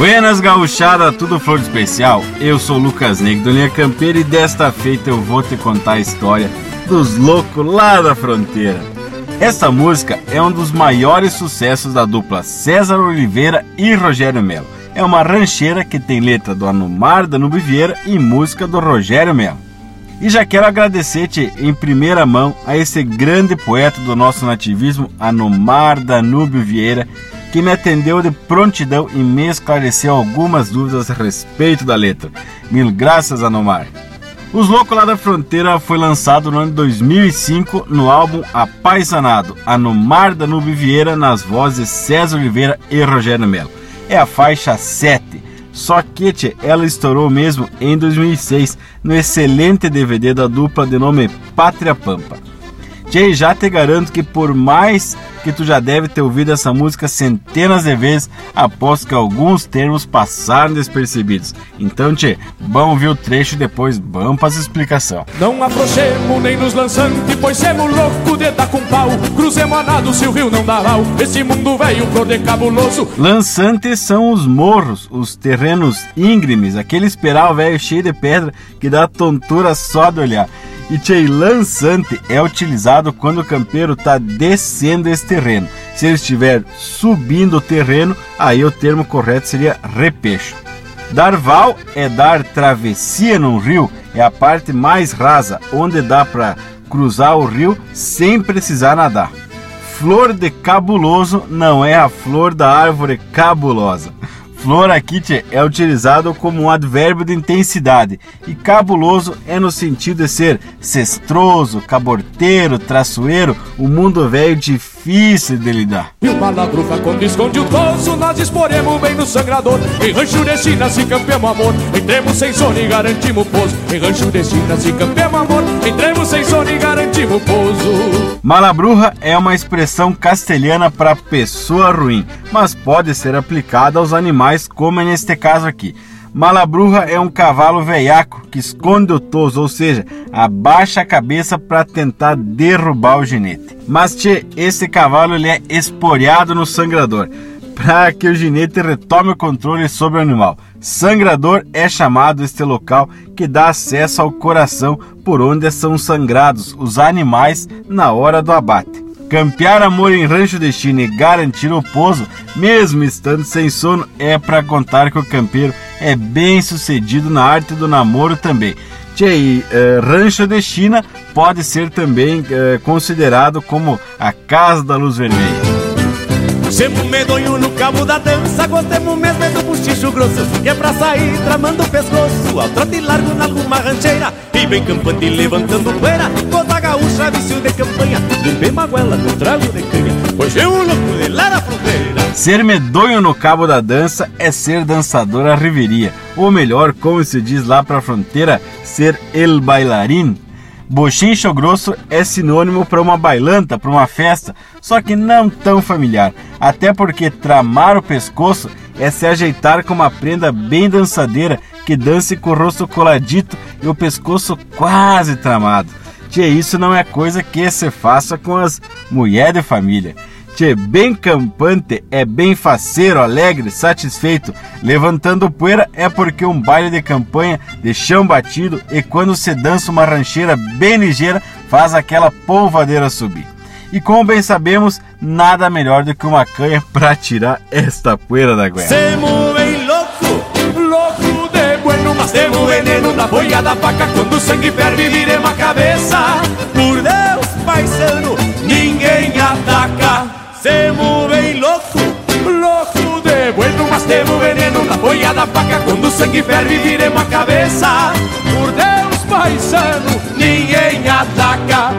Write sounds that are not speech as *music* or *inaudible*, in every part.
Buenas gauchada, tudo flor de especial? Eu sou Lucas Negro do Linha Campeira e desta feita eu vou te contar a história dos loucos lá da fronteira. Essa música é um dos maiores sucessos da dupla César Oliveira e Rogério Melo. É uma rancheira que tem letra do Anumar Danube Vieira e música do Rogério Melo. E já quero agradecer-te em primeira mão a esse grande poeta do nosso nativismo, Anumar Danúbio Vieira, que me atendeu de prontidão e me esclareceu algumas dúvidas a respeito da letra. Mil graças, Anomar. Os Loucos lá da Fronteira foi lançado no ano de 2005 no álbum Apaisanado, Anomar Danube Vieira nas vozes César Oliveira e Rogério Melo. É a faixa 7. Só que tchê, ela estourou mesmo em 2006 no excelente DVD da dupla de nome Pátria Pampa. Jay, já te garanto que por mais que tu já deve ter ouvido essa música centenas de vezes, aposto que alguns termos passaram despercebidos. Então, tchê, vamos ver o trecho e depois vamos para as explicação. Não afrouxemos nem nos lançantes, pois semos louco de dar com pau. Cruzemos a nado se o rio não dá mal, esse mundo velho pro de cabuloso. Lançantes são os morros, os terrenos íngremes, aquele esperal velho cheio de pedra que dá tontura só de olhar. E tchê, lançante é utilizado quando o campeiro está descendo esse terreno. Se ele estiver subindo o terreno, aí o termo correto seria repecho. Dar val é dar travessia num rio, é a parte mais rasa, onde dá para cruzar o rio sem precisar nadar. Flor de cabuloso não é a flor da árvore cabulosa. Flor aqui é utilizado como um advérbio de intensidade e cabuloso é no sentido de ser cestroso, caborteiro, traçoeiro, o um mundo velho difícil de lidar. E o quando esconde o toso, nós exporemos bem no sangrador. Em rancho de China se campeamos amor, entremos sem sono e garantimos pouso. Em rancho de China se campeamos amor, entremos sem sono e garantimos pouso. Malabruja é uma expressão castelhana para pessoa ruim, mas pode ser aplicada aos animais, como é neste caso aqui. Malabruja é um cavalo veiaco que esconde o toso, ou seja, abaixa a cabeça para tentar derrubar o ginete. Mas tchê, esse cavalo ele é esporeado no sangrador para que o ginete retome o controle sobre o animal. Sangrador é chamado este local que dá acesso ao coração por onde são sangrados os animais na hora do abate. Campear amor em rancho de China e garantir o pouso, mesmo estando sem sono, é para contar que o campeiro é bem sucedido na arte do namoro também. Tchê, e, uh, rancho de China pode ser também uh, considerado como a casa da luz vermelha. Semos medonho no cabo da dança Gostemos mesmo é do buchicho grosso Que é pra sair tramando o pescoço Ao trote largo na alguma rancheira E bem campante levantando poeira Toda gaúcha, vício de campanha bem maguela, do trago de canha Pois é um louco de lá da fronteira. Ser medonho no cabo da dança é ser dançador à riveria Ou melhor, como se diz lá pra fronteira, ser el bailarín Bochincho grosso é sinônimo para uma bailanta, para uma festa, só que não tão familiar. Até porque tramar o pescoço é se ajeitar com uma prenda bem dançadeira que dance com o rosto coladito e o pescoço quase tramado. Tia, isso não é coisa que se faça com as mulheres de família. Tchê, bem campante é bem faceiro, alegre, satisfeito. Levantando poeira é porque um baile de campanha de chão batido e quando se dança uma rancheira bem ligeira faz aquela polvadeira subir. E como bem sabemos, nada melhor do que uma canha *laughs* para tirar esta poeira da de bueno, mas temos veneno na boia da faca quando o sangue ferve viremos a cabeça. Semo bem louco, louco de bueno, mas temos veneno na boia da quando o sangue ferve viremos a cabeça. Por Deus, paisano, ninguém ataca.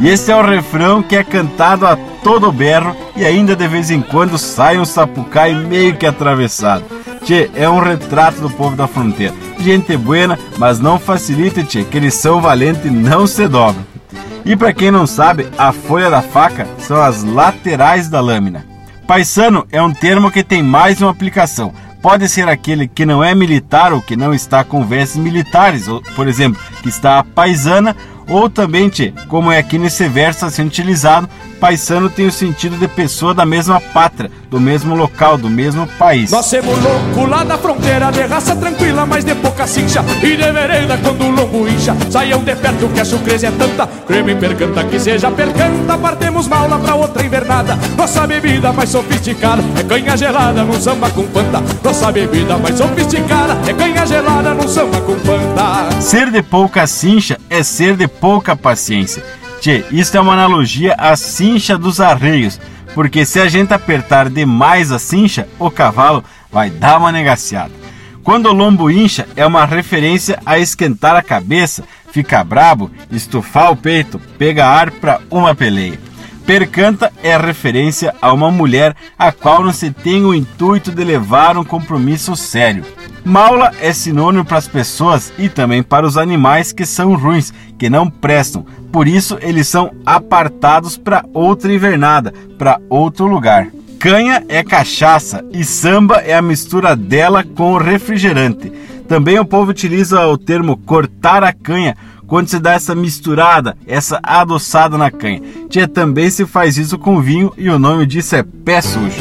E esse é o refrão que é cantado a todo berro e ainda de vez em quando sai um sapucai meio que atravessado. Tchê, é um retrato do povo da fronteira. Gente buena, mas não facilita, tchê, que eles são valentes e não se dobram. E para quem não sabe, a folha da faca são as laterais da lâmina. Paisano é um termo que tem mais uma aplicação. Pode ser aquele que não é militar ou que não está com vestes militares, ou, por exemplo, que está a paisana, Ou também, tchê, como é aqui nesse verso assim utilizado, paisano tem o sentido de pessoa da mesma pátria, do mesmo local, do mesmo país. Nós somos louco lá da fronteira, de raça tranquila, mas de pouca cincha. E de vereda quando o lombo incha, saiam de perto que a sucreza é tanta. Creme percanta que seja percanta, partemos mal lá pra outra invernada. Nossa bebida mais sofisticada é canha gelada num samba com panta. Nossa bebida mais sofisticada é canha gelada num samba com panta. Ser de pouca cincha é ser de pouca paciência. Tchê, isso é uma analogia à cincha dos arreios, porque se a gente apertar demais a cincha, o cavalo vai dar uma negaciada. Quando o lombo incha, é uma referência a esquentar a cabeça, ficar brabo, estufar o peito, pegar ar para uma peleia. Percanta é referência a uma mulher a qual não se tem o intuito de levar um compromisso sério. Maula é sinônimo para as pessoas e também para os animais que são ruins, que não prestam. Por isso eles são apartados para outra invernada, para outro lugar. Canha é cachaça e samba é a mistura dela com o refrigerante. Também o povo utiliza o termo cortar a canha quando se dá essa misturada, essa adoçada na canha. Tia também se faz isso com vinho e o nome disso é pé sujo.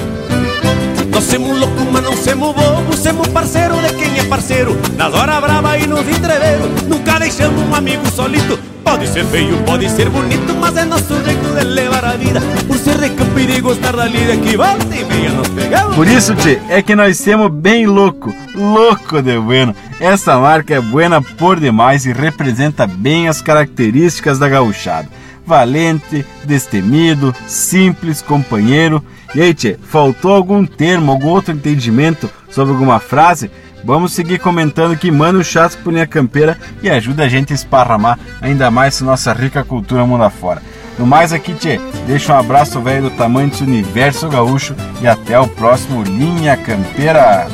Somos bobo Somos parceiro de quem é parceiro. Nas horas brava e nos entreveros Nunca deixamos um amigo solito. Pode ser feio, pode ser bonito Mas é nosso jeito de levar a vida. Por ser de campo e gostar da lida Que volta e meia nos pegamos. Por isso, tchê, é que nós somos bem louco Louco de bueno. Essa marca é buena por demais E representa bem as características da gauchada valente, destemido, simples, companheiro. E aí, tchê, faltou algum termo, algum outro entendimento sobre alguma frase? Vamos seguir comentando que manda o chat por linha campeira e ajuda a gente a esparramar ainda mais nossa rica cultura mundo afora. No mais aqui, tchê, deixa um abraço velho do tamanho desse universo gaúcho e até o próximo Linha Campeira.